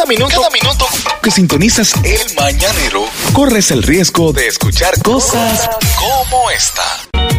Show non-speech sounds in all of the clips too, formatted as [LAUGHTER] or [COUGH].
Cada minuto, cada minuto que sintonizas el mañanero, corres el riesgo de escuchar cosas como esta.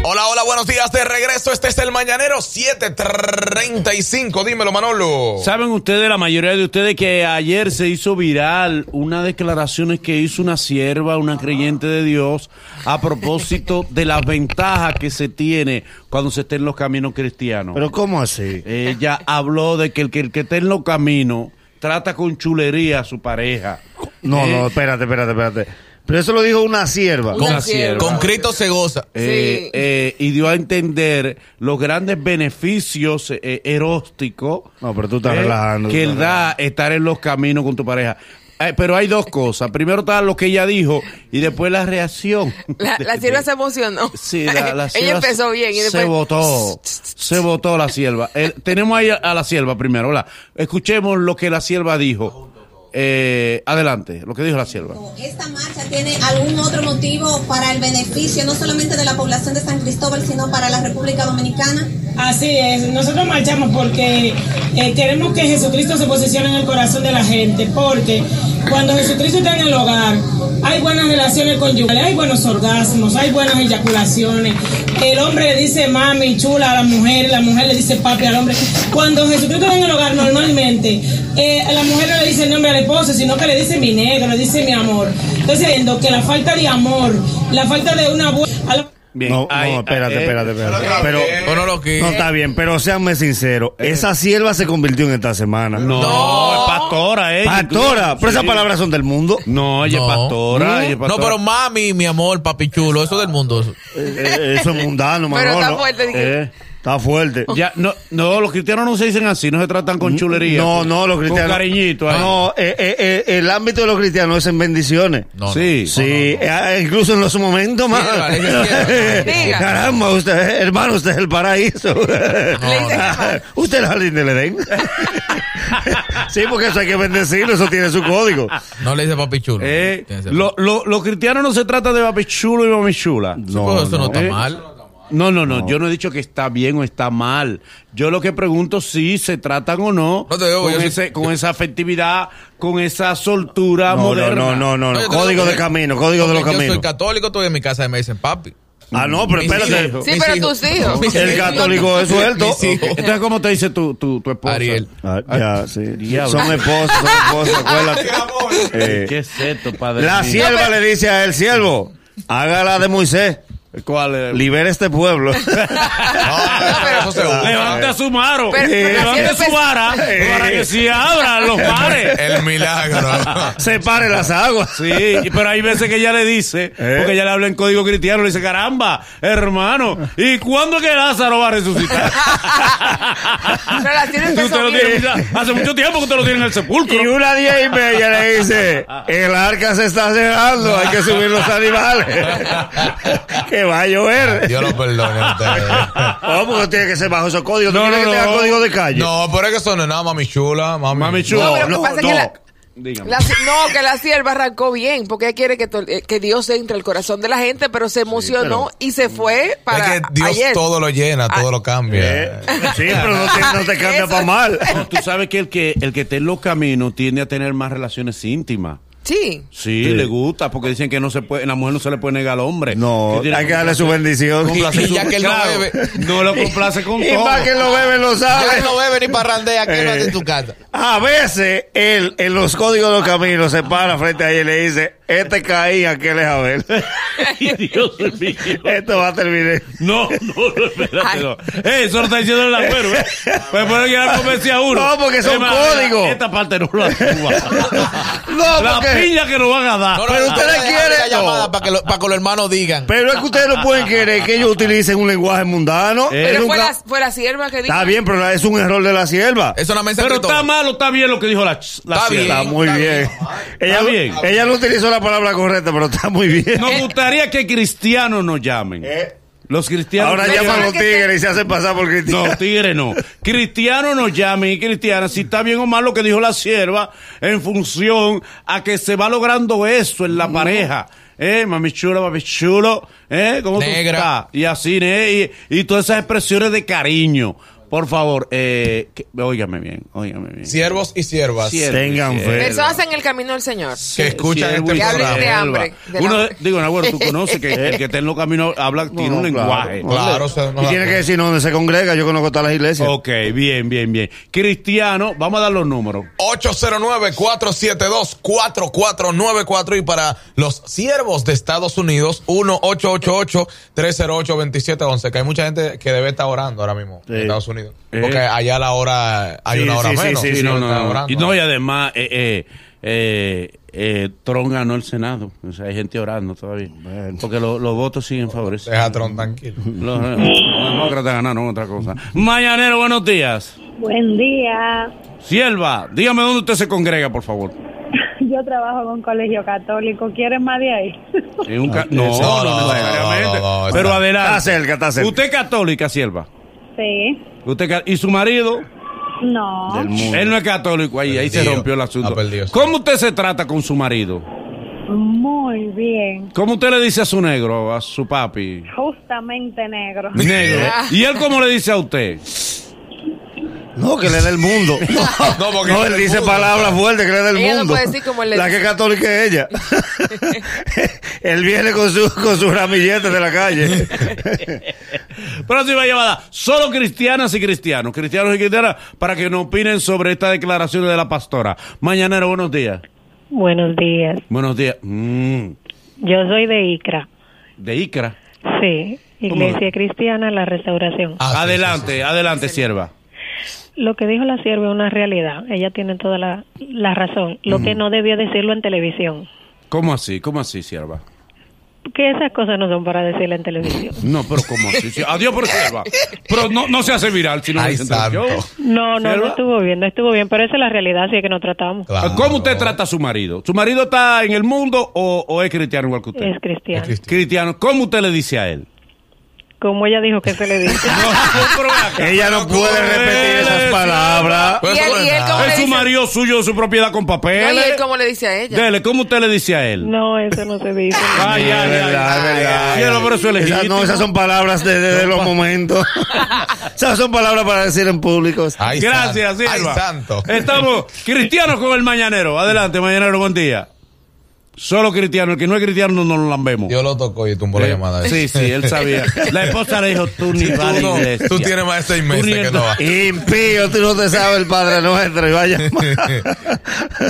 Hola, hola, buenos días de regreso. Este es el Mañanero 735. Dímelo, Manolo. ¿Saben ustedes, la mayoría de ustedes, que ayer se hizo viral una declaraciones que hizo una sierva, una creyente de Dios, a propósito de las ventajas que se tiene cuando se está en los caminos cristianos? Pero ¿cómo así? Ella habló de que el que, el que está en los caminos trata con chulería a su pareja. No, Eh, no, espérate, espérate, espérate. Pero eso lo dijo una sierva. Una Con, sierva. con Cristo se goza. eh, eh, y dio a entender los grandes beneficios eh, eróticos No, pero tú estás eh, relajando. que él da estar en los caminos con tu pareja. Eh, pero hay dos cosas. Primero está lo que ella dijo y después la reacción. La, la [LAUGHS] sierva se emocionó. Sí, la, la [LAUGHS] Ella empezó bien y después. Se votó. Se votó la sierva. Eh, tenemos ahí a, a la sierva primero. Hola. Escuchemos lo que la sierva dijo. Eh, adelante, lo que dijo la sierva. ¿Esta marcha tiene algún otro motivo para el beneficio no solamente de la población de San Cristóbal, sino para la República Dominicana? Así es, nosotros marchamos porque eh, queremos que Jesucristo se posicione en el corazón de la gente, porque cuando Jesucristo está en el hogar, hay buenas relaciones conyugales, hay buenos orgasmos, hay buenas eyaculaciones. El hombre le dice mami, chula a la mujer, la mujer le dice papi al hombre. Cuando Jesucristo está en el hogar, normalmente eh, la mujer no le dice el nombre al esposo, sino que le dice mi negro, le dice mi amor. Entonces, viendo que la falta de amor, la falta de una buena... Bien. No, ahí, no, espérate, eh, espérate, espérate. Pero, O no lo que. no está bien, pero seanme sincero. Esa sierva se convirtió en esta semana. No, es pastora, ella. Pastora, pero esas Sí. palabras son del mundo. No, ella No. es pastora. ella es No, pastora. pero mami, mi amor, papi chulo, eso del mundo. Eh, eh, eso es mundano, Pero está fuerte. Está fuerte. ya, no, no, los cristianos no se dicen así, no se tratan con chulería. No, no, los cristianos. Con cariñito. ahí. No, eh, eh, eh, el ámbito de los cristianos es en bendiciones. No, Sí. Sí, eh, incluso en los momentos más. [LAUGHS] Caramba, usted, hermano, usted es el paraíso. [LAUGHS] usted es el jardín del Edén. [LAUGHS] sí, porque eso hay que bendecirlo, eso tiene su código. No le dice papi chulo. Eh, lo- lo- los cristianos no se trata de papi chulo y mami chula. Sí, pues eso no, está eh. mal. No, no, no, yo no he dicho que está bien o está mal. Yo lo que pregunto si se tratan o no, No te digo, con, yo sí- ese- con esa afectividad, con esa soltura No, no, moderna. no, no, no, no. Código de camino, código de los Porque Yo soy caminos. católico, estoy en mi casa y me dicen papi. Ah, no, pero espérate. Sí, pero tus hijos. El católico es suelto. Entonces, ¿cómo te dice tu, tu, tu esposa? Ariel. Ah, ya, sí. Diablo. Son esposos, son esposos, acuérdate. [LAUGHS] Eh, ¿Qué es esto, padre? la sierva le dice a él, siervo, haga la de Moisés, ¿Cuál es? libera este pueblo. [LAUGHS] Ah, eso se usa. Levante a su maro. Pero- pero Levante su vara para que se abran los [LAUGHS] mares. El milagro. [LAUGHS] Separe las aguas. Sí, y- pero hay veces que ella le dice, Eh. porque ella le habla en código cristiano, le dice, caramba, hermano, ¿y cuándo que Lázaro va a resucitar? Tú te lo tienes- hace mucho tiempo que usted lo tiene en el Y sepulcro. una diez y media le dice, el arca se está cerrando, hay que subir los animales. Que va a llover. Dios lo perdone a ustedes. No, [LAUGHS] porque tiene que ser bajo esos códigos. ¿Tú No, no, que tenga no. código de calle? No, pero es que eso no es nada, mami chula. Mami, Mami chula. No, pero que no, pasa es no. que la, la- no, que la sierva arrancó bien, porque ella quiere que, to- eh, que Dios entre al corazón de la gente, pero se emocionó y se fue para es que Dios ayer. todo lo llena, todo Ah. lo cambia. Eh, sí, pero no te, no te cambia [LAUGHS] para mal. No, Tú sabes que el que el que está en los caminos tiende a tener más relaciones íntimas. Sí. Sí, Sí. le gusta, porque dicen que no se puede, la mujer no se le puede negar al hombre. No, tiene hay que darle su bendición. complacer Y- [LAUGHS] y su- ya que él no claro, bebe. No lo complace con [LAUGHS] Y todo. más que lo bebe lo Ya sabe. él no bebe ni parrandea, que no hace en tu casa. A veces él en los códigos de los caminos se para frente a ella y le dice, este caí, aquel es Abel. Ay, Dios mío. Esto va a terminar. No, no, no, espérate, no. Eh, eso lo está diciendo el agüero, ¿eh? Pues por que ya convencí a uno. No, porque son códigos. Esta parte no la suba. [LAUGHS] No, La porque... piña que nos van a dar. No, no, Pero ustedes quieren- la llamada no. para que, lo- para que los hermanos digan. Pero es que ustedes no pueden querer que ellos utilicen un lenguaje mundano. Eh, Pero fue la, fue la sierva que dijo. Está bien, pero es un error de la sierva. Es una mensa Pero está malo, está bien lo que dijo la, la Está sierva. bien. Está muy está bien. bien. Ella, Está bien. ella no utilizó la palabra correcta, pero está muy bien. Nos gustaría que cristianos nos llamen. Eh, Los cristianos. Ahora llaman los tigres y se hacen pasar por cristianos. No, tigre no. Cristiano nos llamen y cristiana si está bien o mal lo que dijo la sierva en función a que se va logrando eso en la pareja. Eh, mami chulo, mami chulo, eh, ¿cómo tú Negra. estás? Y así, ¿eh? Y, y todas esas expresiones de cariño. Por favor, eh, que- óigame bien, óigame bien. Siervos y siervas Siervo y Tengan sierva. fe. Personas en el camino del Señor. que escuchan Siervo este y Que hablen de hambre, Uno, hambre. digo, Nagüero, tú [LAUGHS] conoces que el que está en los caminos habla, tiene un no, lenguaje. Claro, o sea, no Y da- tiene que decir dónde se congrega. Yo conozco todas las iglesias. Ok, bien, bien, bien. Cristiano, vamos a dar los números. 809-472-4494 y para los siervos de Estados Unidos, 1-888-308-2711, que hay mucha gente que debe estar orando ahora mismo Sí. en Estados Unidos. Eh. Porque allá la hora, hay Sí, una hora sí, menos. sí, Sí, sí, no, están no, no. orando. Y no, y además, eh, eh, eh, eh, Trump ganó el Senado. O sea, hay gente orando todavía. Porque lo- los votos siguen favorecidos. Deja a Tron tranquilo. Los, eh, los demócratas ganaron otra cosa. Mañanero, buenos días. Buen día. Sierva, dígame dónde usted se congrega, por favor. Yo trabajo en un colegio católico. ¿Quieren más de ahí? En un ca- no, No, no, no, no, necesariamente. no, no, Pero adelante. Está cerca, está cerca. Usted es católica, sierva. Sí. Usted y su marido, No. Él no es católico ahí, ahí se rompió el asunto. ¿Cómo usted se trata con su marido? Muy bien. ¿Cómo usted le dice a su negro, a su papi? Justamente negro. Negro. [LAUGHS] ¿Y él cómo le dice a usted? No, que le dé el mundo. [LAUGHS] No, porque No, él dice mundo. palabras fuertes, que le dé el Ella mundo. puede decir como él le la dice. que es católica es ella. [LAUGHS] él viene con su, con sus ramilletes de la calle. [LAUGHS] Próxima llamada. Solo cristianas y cristianos. Cristianos y cristianas para que nos opinen sobre esta declaración de la pastora. Mañanero, buenos días. Buenos días. Buenos días. Mm, Yo soy de ICRA. de Icra. Sí. Iglesia Cristiana La Restauración. Ah, sí, adelante, sí, sí. adelante, sierva. Lo que dijo la sierva es una realidad. Ella tiene toda la, la razón. Lo que no debió decirlo en televisión. ¿Cómo así? ¿Cómo así, sierva? Que esas cosas no son para decirla en televisión. No, pero ¿cómo así? Sí, Adiós por sierva. Pero no, no se hace viral si no Ay. No, no, ¿Sierva? no estuvo bien, no estuvo bien. Pero esa es la realidad, así es que nos tratamos. Claro. ¿Cómo usted trata a su marido? ¿Su marido está en el mundo o, o es cristiano igual que usted? Es cristiano. Es cristiano. Cristiano. ¿Cómo usted le dice a él? Como ella dijo que se le dice. [LAUGHS] [LAUGHS] ella no puede repetir esas palabras. Pues Y él, es él nada. cómo le Es su dice. marido suyo, su propiedad con No, y papeles. él cómo le dice a ella. Dele, ¿cómo usted le dice a él? No, eso no se dice. [LAUGHS] Ay, ay, Es ay, verdad, es ay, verdad. ay, Cielo, pero eso es Esas- legítimo. no, esas son palabras de, de- de los momentos. esas son palabras para decir en público. Ay, Gracias, santo. Ay, Silva. santo. Estamos cristianos con el mañanero. Adelante, mañanero, buen día. Solo cristiano, el que no es cristiano no nos lo lambemos. Dios lo tocó y tumbó la llamada. Sí, sí, él sabía. [LAUGHS] La esposa le dijo, tú ni vas a la no, iglesia. tú tienes más de seis meses que no vas. Impío, tú no te sabes el Padre Nuestro y vaya. [LAUGHS]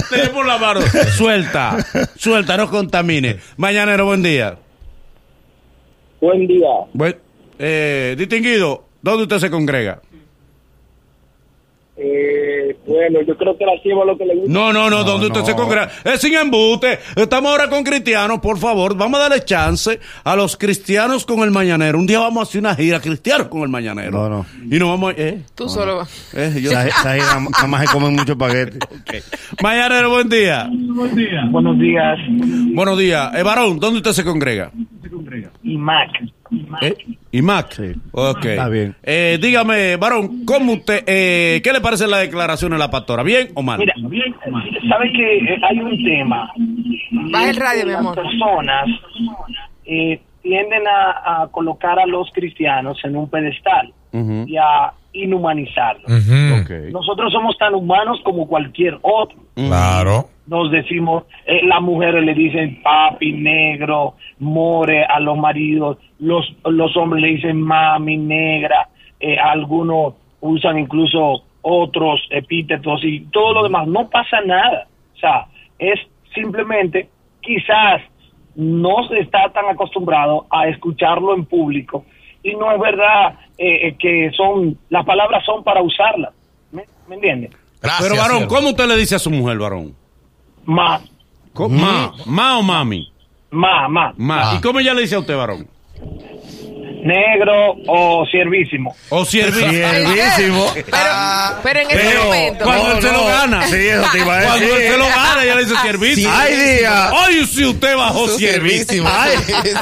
Te por la mano. Suelta, suelta, no contamine. Mañanero, buen día. Buen día. Buen, eh, distinguido, ¿dónde usted se congrega? Eh, bueno, yo creo que la sierva lo que le gusta. No, no, no, ¿dónde usted no. se congrega? Es sin embute. Estamos ahora con cristianos, por favor. Vamos a darle chance a los cristianos con el mañanero. Un día vamos a hacer una gira cristianos con el mañanero. No, no. Y nos vamos a... Eh, Tú solo vas. eh, yo- Esa- esa gira nada más se comen mucho paquete. [LAUGHS] Mañanero, buen día. Buenos días. Buenos días. Eh, varón, ¿dónde usted se congrega? Y Mac. ¿Eh? ¿IMAC? Sí. Ok. Está bien. Eh, dígame, varón, ¿cómo usted, eh, qué le parece la declaración de la pastora? ¿Bien o mal? Mira, ¿sabe que eh, hay un tema? Baja el radio, mi amor. Las personas eh, tienden a, a colocar a los cristianos en un pedestal y a inhumanizarlos. Nosotros somos tan humanos como cualquier otro. Claro. Nos decimos, eh, las mujeres le dicen papi, negro, more a los maridos, los, los hombres le dicen mami, negra, eh, algunos usan incluso otros epítetos y todo lo demás, no pasa nada. O sea, es simplemente quizás no se está tan acostumbrado a escucharlo en público y no es verdad eh, eh, que son, las palabras son para usarlas. ¿Me, me entiendes? Gracias. Pero varón. ¿cómo usted le dice a su mujer, varón? Más, ¿Cómo? Ma, ma o mami. más, más. Ma. Ah. ¿Y cómo ella le dice a usted, varón? Negro o siervísimo. O siervísimo. Siervísimo. [LAUGHS] Pero, pero en ese Pero, momento. cuando No, él se lo gana. Sí, eso te iba a Cuando él se lo gana, ella le dice siervísimo. Hay días. Ay, si usted bajó siervísimo. [LAUGHS]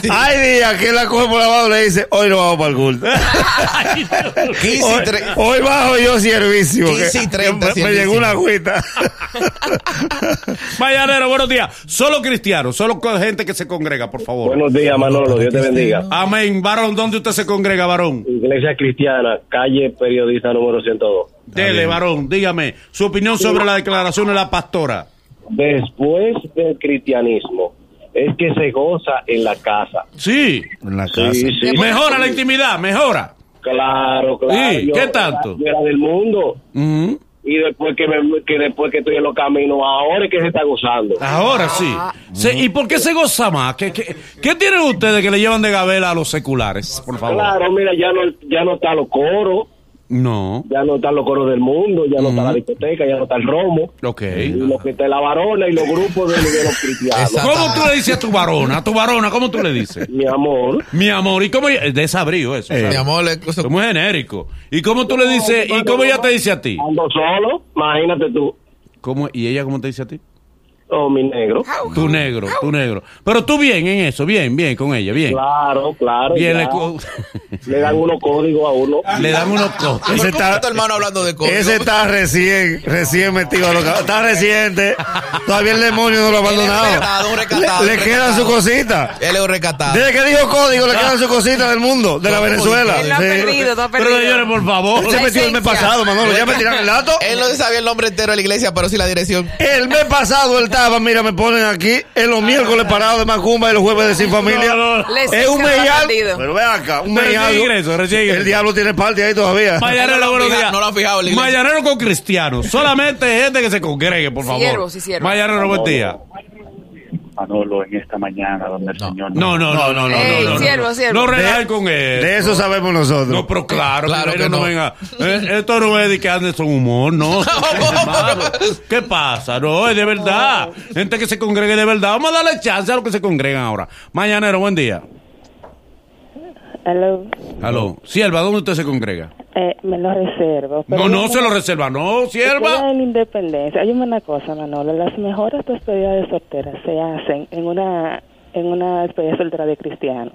Sí. hay días que la coge por la mano y le dice, hoy no vamos para el culto. [LAUGHS] 15 y Hoy, hoy bajo yo siervísimo. 15 y que- 30 Me, llegó una agüita. Mañanero, buenos días. Solo cristianos, solo gente que se congrega, por favor. Buenos días, Manolo. Dios te bendiga. Amén. Varón, ¿dónde ¿dónde usted se congrega, varón? Iglesia Cristiana, calle periodista número 102. Dele, varón, dígame su opinión sobre la declaración de la pastora. Después del cristianismo, es que se goza en la casa. Sí. En la Sí, casa. sí. Mejora la intimidad, mejora. Claro, claro. Sí, ¿qué tanto? Yo era del mundo. Y después que, me- que después que estoy en los caminos, ahora es que se está gozando. Ahora sí. Se- ¿Y por qué se goza más? ¿Qué, qué, qué tienen ustedes que le llevan de gabela a los seculares, por favor? Claro, mira, ya no, ya no están los coros, No. ya no están los coros del mundo, ya no está la discoteca, ya no está el romo. Ok. Y lo que está la varona y los grupos de, de los cristianos. ¿Cómo tú le dices a tu varona? A tu varona, ¿cómo tú le dices? Mi amor. Mi amor, ¿y cómo ella- Desabrío eso. Mi ¿sabes? amor, Es muy genérico. ¿Y cómo tú le dices? ¿Y cómo ella te dice a ti? Ando solo, imagínate tú. ¿Cómo, ¿Y ella cómo te dice a ti? Oh, mi negro. Tu negro, tu negro. Pero tú bien en eso, bien, bien con ella, bien. Claro, claro. Bien, le, dan unos códigos a uno. [LAUGHS] le dan unos costos. ¿Por Ese está- tu hermano hablando de código? Ese está recién, recién metido a lo que- Está reciente. Todavía el demonio no lo ha Él es un abandonado. recatado, un recatado, Le, le quedan sus cositas. Él es un recatado. Desde que dijo código, le quedan sus cositas del mundo, de la Venezuela. Él no ha perdido, ha Pero perdido. señores, por favor. Él se metió el mes pasado, Manolo. Ya me tiran el dato. Él no se sabía el nombre entero de la iglesia, pero sí la dirección. El mes pasado él estaba, mira, me ponen aquí, en los miércoles parados de Macumba y los jueves de Sin Familia. No, no, no. Le Es un ha perdido. Pero ve acá, un ingreso. El diablo tiene parte ahí todavía. Mayanero, No lo han buenos fijado, días. no lo han fijado. Mayanero con cristianos. Solamente gente que se congregue, por favor. Siervos y siervos. Mayanero, buen día. Manolo en esta mañana donde el Señor No, no, no, no, no. Ey, no, no, siervo, no. siervo. No De- relajen con él. De eso sabemos nosotros. No, pero claro, Claro que no, no. venga. Eh, [LAUGHS] Esto no es de que ande son humor, no. [LAUGHS] Hermano, ¿Qué pasa? No, es de verdad. Gente que se congregue de verdad. Vamos a darle chance a los que se congregan ahora. Mañanero, buen día. Hello. Aló. Sierva, ¿dónde usted se congrega? Eh, me lo reservo. pero No, no se lo reserva, no, sierva. en la independencia. Hay una cosa, Manolo. Las mejores despedidas de solteras se hacen en una en una despedida soltera de cristianos,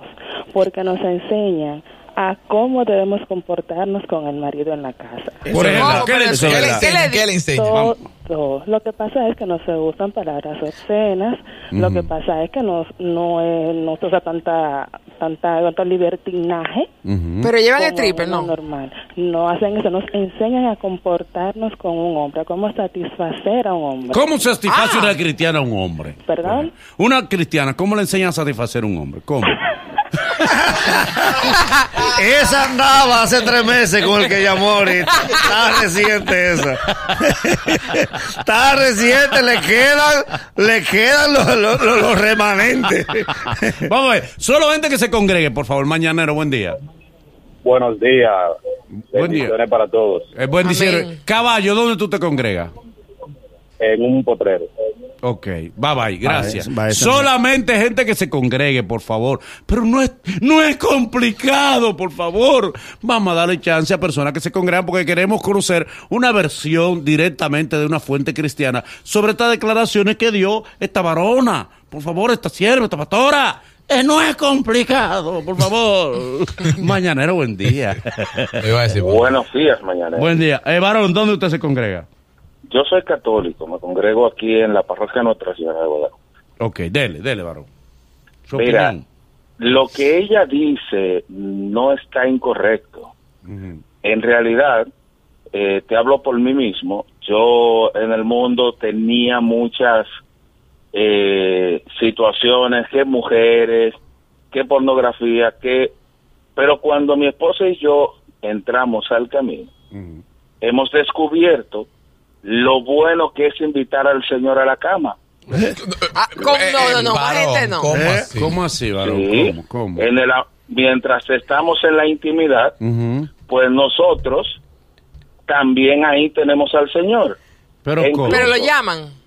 porque nos enseñan a cómo debemos comportarnos con el marido en la casa. Por ejemplo. ¿qué le Pero ¿Qué enseña? ¿Qué le ¿Qué le enseña? Todo, todo. Lo que pasa es que no se usan palabras obscenas. Lo que pasa es que no no, es- no se usa tanta tanta tanto libertinaje. Pero llevan el como triple, uno ¿no? normal. No hacen eso, nos enseñan a comportarnos con un hombre, a cómo satisfacer a un hombre. ¿Cómo satisface Ah. una cristiana a un hombre? ¿Perdón? Una cristiana, ¿cómo le enseña a satisfacer a un hombre? ¿Cómo? [LAUGHS] [LAUGHS] Esa andaba hace tres meses con el que llamó ahorita. Está reciente esa. [LAUGHS] Está reciente, le quedan, le quedan los, los- los- los remanentes. [LAUGHS] Vamos a ver, solo gente que se congregue, por favor. Mañanero, buen dye Buenos días. Buen día. Para todos. Eh, buen. Caballo, ¿dónde tú te congregas? En un potrero. Ok, bye bye, gracias. Solamente gente que se congregue, por favor. Pero no es, no es complicado, por favor. Vamos a darle chance a personas que se congregan porque queremos conocer una versión directamente de una fuente cristiana sobre estas declaraciones que dio esta varona. Por favor, esta sierva, esta pastora. Eh, no es complicado, por favor. [LAUGHS] Mañanero, buen día. Le iba a decir, bueno. Buenos días, mañana. buen día. Eh, varón, ¿dónde usted se congrega? Yo soy católico, me congrego aquí en la parroquia Nuestra Señora de Guadalupe. Ok, dele, dele, varón. Mira, opinión. lo que ella dice no está incorrecto. En realidad, eh, te hablo por mí mismo, yo en el mundo tenía muchas eh, situaciones, que mujeres, que pornografía, que... Pero cuando mi esposa y yo entramos al camino, hemos descubierto lo bueno que es invitar al Señor a la cama. Ah, ¿cómo? No, no, no, más varón, gente no. ¿cómo ¿Eh? así? ¿Cómo así, varón? Sí. ¿Cómo? ¿Cómo? En el, mientras estamos en la intimidad, pues nosotros también ahí tenemos al Señor. Pero. Pero lo llaman.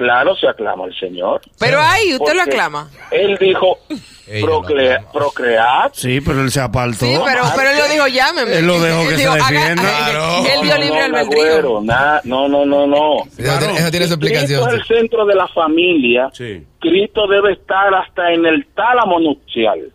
Claro, se aclama al Señor. Pero ahí usted lo aclama. Él dijo Ella lo procrea- aclama. procrear. Sí, pero él se apartó. Sí, pero, pero él lo dijo, llámeme. Él lo [LAUGHS] dejó que Él se dijo, haga- defienda. [LAUGHS] Claro. Él dio No, libre no, albedrío. No, no, no, no. Eso tiene, eso tiene su Si Cristo explicación. es el centro de la familia. Sí. Cristo debe estar hasta en el tálamo nupcial.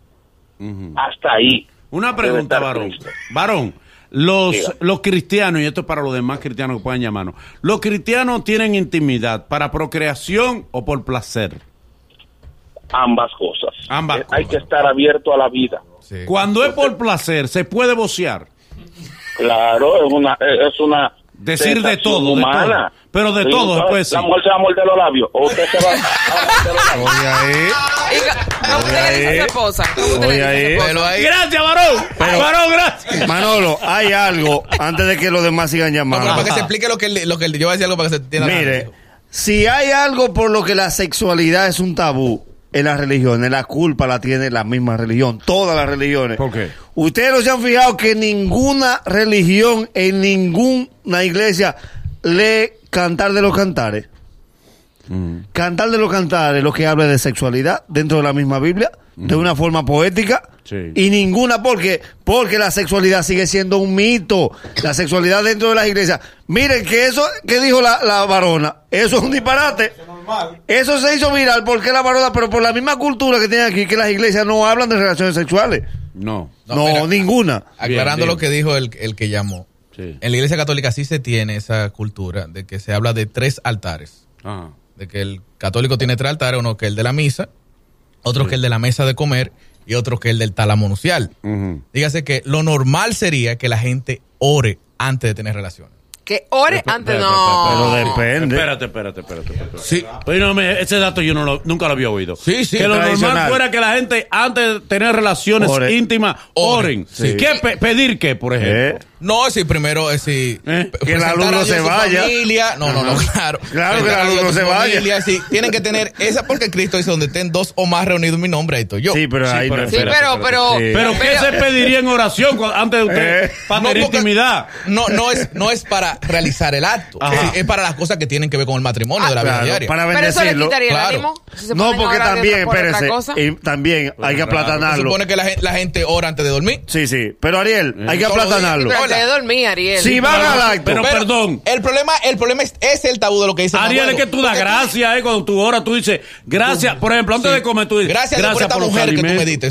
Hasta ahí. Una pregunta, varón. Varón, los, Diga. los cristianos, y esto es para los demás cristianos que puedan llamarnos, ¿los cristianos tienen intimidad para procreación o por placer? Ambas cosas. Ambas Eh, Hay que estar abierto a la vida. Cuando es por placer, se puede vocear. Claro, es una, es una Decir de todo, de humana. todo. Pero de Sí, todo después. La mujer se va a morder los labios. O usted se va a [LAUGHS] morder los labios. Gracias, varón. Pero- varón, gracias. Manolo, hay algo antes de que los demás sigan No, llamando. para que se explique lo que, él- lo que él- yo voy a decir algo para que se entienda. Mire, si hay algo por lo que la sexualidad es un tabú en las religiones, la culpa la tiene la misma religión, todas las religiones. ¿Por qué? Ustedes no se han fijado que ninguna religión en ninguna iglesia lee cantar de los cantares. Cantar de los cantares, lo que habla de sexualidad dentro de la misma Biblia, de una forma poética. Sí. Y ninguna porque porque la sexualidad sigue siendo un mito. La sexualidad dentro de las iglesias. Miren que eso que dijo la, la varona, eso es un disparate. Eso se hizo viral porque la varona, pero por la misma cultura que tienen aquí, que las iglesias no hablan de relaciones sexuales. No. No, No, mira. ninguna. Aclarando Bien, lo que dijo el, el que llamó. Sí. En la iglesia católica sí se tiene esa cultura de que se habla de tres altares. Ajá. De que el católico tiene tres altares, uno que es el de la misa, otro que es el de la mesa de comer y otro que es el del tálamo nupcial. Ujú. Dígase que lo normal sería que la gente ore antes de tener relaciones. Que ore antes, no. Pero depende. Espérate, espérate, espérate. espérate. Sí. Pero no me- ese dato yo no lo- nunca lo había oído. Sí, sí, Que lo normal fuera que la gente, antes de tener relaciones Ore. íntimas, oren. Oren, sí. ¿Qué pe- ¿Pedir qué, por ejemplo? ¿Eh? No, si primero es si ¿Eh? p- Que el presentar alumno a Dios se vaya. Familia. No, no, no, claro. Claro que el Presentar a Dios alumno en su se vaya. sí. Tienen que tener esa porque Cristo dice donde estén dos o más reunidos en mi nombre, ahí estoy yo. Sí, pero ahí pero- no. Sí, Espérate, pero, espérate. pero, Sí. Pero ¿qué se pediría en oración antes de usted? Eh. Para No, tener porque- intimidad. No, no es, no es para realizar el acto. Ajá. Es, es para las cosas que tienen que ver con el matrimonio de la vida Claro, diaria. para pero eso le bendecirlo. quitaría claro. el ánimo. Si se No, porque también, espérese, y también hay que Se aplatanarlo. supone que la, gen- la gente ora antes de dormir. Sí, sí. Pero Ariel, hay que aplatanarlo. Ariel. Si van al acto. Pero, perdón. El problema, el problema es, es el tabú de lo que dice Ariel, es que tú das gracias, eh, cuando tú oras, tú dices, gracias. Por ejemplo, antes Sí. de comer, tú dices, Gracias, a Dios por esta los mujer que tú me diste.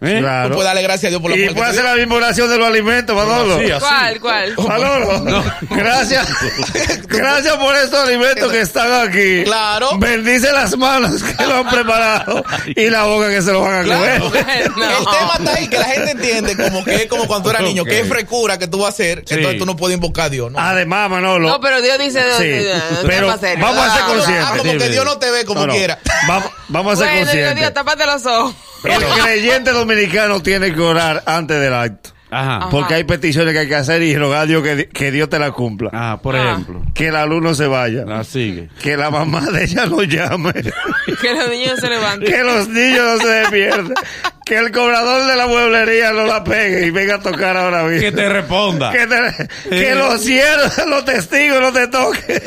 ¿Eh? Claro. Tú puedes darle gracias a Dios por la Y puede hacer la misma oración de los alimentos, Manolo. Sí, así. ¿Cuál, cuál? [LAUGHS] Manolo, gracias. [LAUGHS] Gracias por estos alimentos que están aquí. Claro. Bendice las manos que lo han preparado y la boca que se lo van a Claro. comer. No. El tema está ahí, que la gente entiende como que es como cuando tú eras niño, Ok. que es frecura que tú vas a hacer, Sí. entonces tú no puedes invocar a Dios. ¿no? Además, Manolo. No, pero Dios dice. Sí, pero vamos a ser Ah, conscientes. Ah, como que Dios no te ve como No, no. quiera. Vamos, vamos a ser Bueno, Dios, Dios, conscientes. tápate los ojos. El creyente dominicano tiene que orar antes del acto. Ajá. Porque hay peticiones que hay que hacer y rogar a Dios que, di- que Dios te la cumpla. Ah, por Ah. ejemplo. Que el alumno se vaya. Ah, sigue. Que la mamá de ella no llame. [LAUGHS] Que los niños se levanten. que los niños no se despierten. [LAUGHS] Que el cobrador de la mueblería no la pegue y venga a tocar ahora mismo. Que te responda. Que, te- que los cielos, los testigos no te toquen.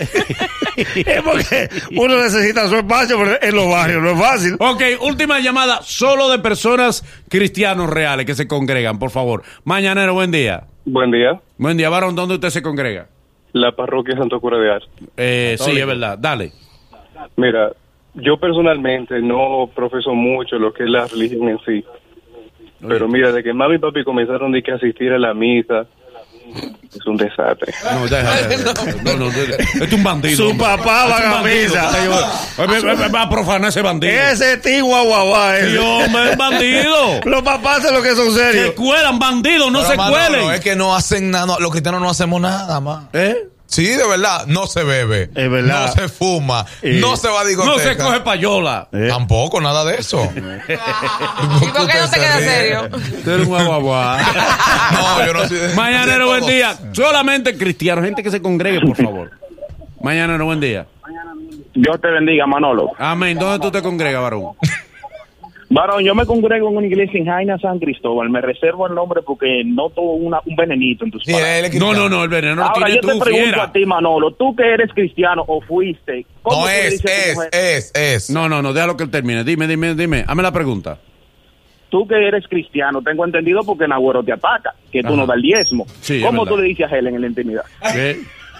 [LAUGHS] es porque uno necesita su espacio, pero en los barrios no es fácil. Ok, última llamada, solo de personas cristianos reales que se congregan, por favor. Mañanero, buen día. Buen día. Buen día, varón, ¿dónde usted se congrega? La parroquia Santo Cura de Ars. Eh, sí, es verdad, dale. Mira, yo personalmente no profeso mucho lo que es la religión en sí. Pero mira, de que mami y papi comenzaron de que asistir a la misa, es un desastre. No, deja, deja. No, no, deja. Este es un bandido. Su papá va es a bandido. misa. Va- a profanar ese bandido. Ese tío guaguaguá. ese. Sí, hombre, es bandido. [LAUGHS] Los papás son los que son Se serios. cuelan, bandidos, no Pero, se hermano, cuelen. no, es que no hacen nada, no, los cristianos no hacemos nada más. ¿Eh? Sí, de verdad, no se bebe. Es verdad. No se fuma. Eh, no se va a No discoteca. se coge payola. Eh. Tampoco, nada de eso. [LAUGHS] ¿Y por qué no te quedas serio? Tú eres un guaguaguá. [LAUGHS] no, yo no soy de- Mañanero, de buen día. Solamente cristianos, gente que se congregue, por favor. Mañanero, buen día. Dios te bendiga, Manolo. Amén. ¿Dónde tú te congregas, varón? [LAUGHS] Varón, yo me congrego en una iglesia en Jaina San Cristóbal. Me reservo el nombre porque noto una, un venenito en tus Sí, palabras. No, no, no, el veneno lo Ahora tiene yo te pregunto fiera. a ti, Manolo, tú que eres cristiano o fuiste, ¿cómo No tú le es, dices a tu es, mujer? es, es. No, no, no, déjalo que él termine. Dime, dime, dime. Hazme la pregunta. Tú que eres cristiano, tengo entendido porque Nagüero te ataca, que tú Ajá. no das el diezmo. Sí, ¿Cómo tú le dices a Helen en la intimidad? ¿Qué?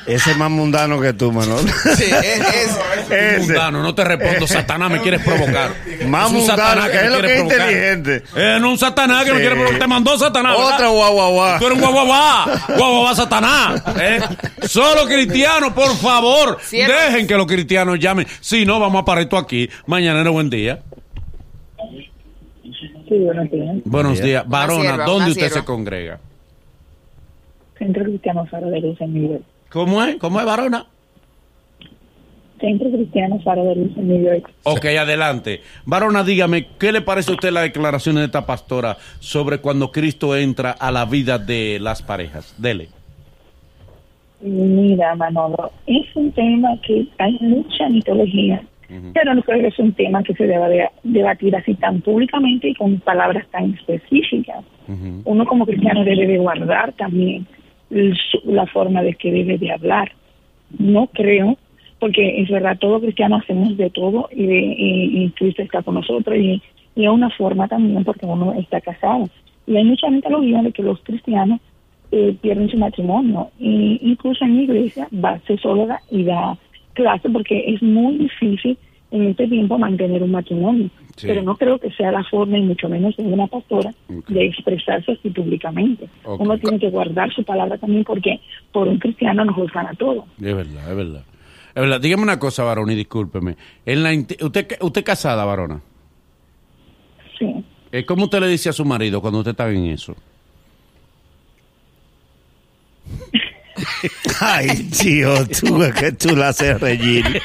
Ese es más mundano que tú, Manolo. [LAUGHS] Sí, es, es. [LAUGHS] Ese. Mundano, no te respondo. [LAUGHS] Satanás me quieres provocar. Más Es un mundano, Satanás es me lo quiere que es provocar. inteligente. Eh, no un Satanás que me Sí. quiere provocar. Te mandó Satanás. ¿verdad? Otra guaguaguá. Tú eres un guaguaguá. Guaguaguá Satanás. ¿eh? Solo cristianos, por favor. Cierto. Dejen que los cristianos llamen. Si no, vamos a parar esto aquí. Mañana era buen día. Sí, buenos días. Buenos días. Varona, ¿dónde usted sierva. se congrega? Centro Cristiano Faro de Luz en York. ¿Cómo es? ¿Cómo es, Varona? Centro Cristiano Faro de Luz en New York. Ok, adelante. Varona, dígame, ¿qué le parece a usted las declaraciones de esta pastora sobre cuando Cristo entra a la vida de las parejas? Dele. Mira, Manolo, es un tema que hay mucha mitología, pero no creo que es un tema que se deba de- debatir así tan públicamente y con palabras tan específicas. Uno como cristiano debe de guardar también la forma de que debe de hablar. No creo, porque es verdad, todo cristiano hacemos de todo y, de, y, Cristo está con nosotros y, y es una forma también porque uno está casado. Y hay mucha mitología de que los cristianos eh, pierden su matrimonio. Y incluso en mi iglesia va sexóloga y da clase porque es muy difícil en este tiempo mantener un matrimonio. Sí. Pero no creo que sea la forma, y mucho menos de una pastora, de expresarse así públicamente. Uno tiene que guardar su palabra también porque por un cristiano nos juzgan a todos. Es verdad, es verdad. Es verdad. Dígame una cosa, Varona, y discúlpeme. En la usted, usted casada, Varona. Sí. Eh, ¿Cómo usted le dice a su marido cuando usted está en eso? [LAUGHS] Ay, tío, tú que tú la haces reír.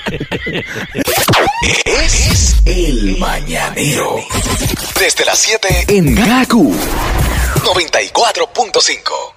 Es el mañanero. Desde las 7 en Gaku 94.5.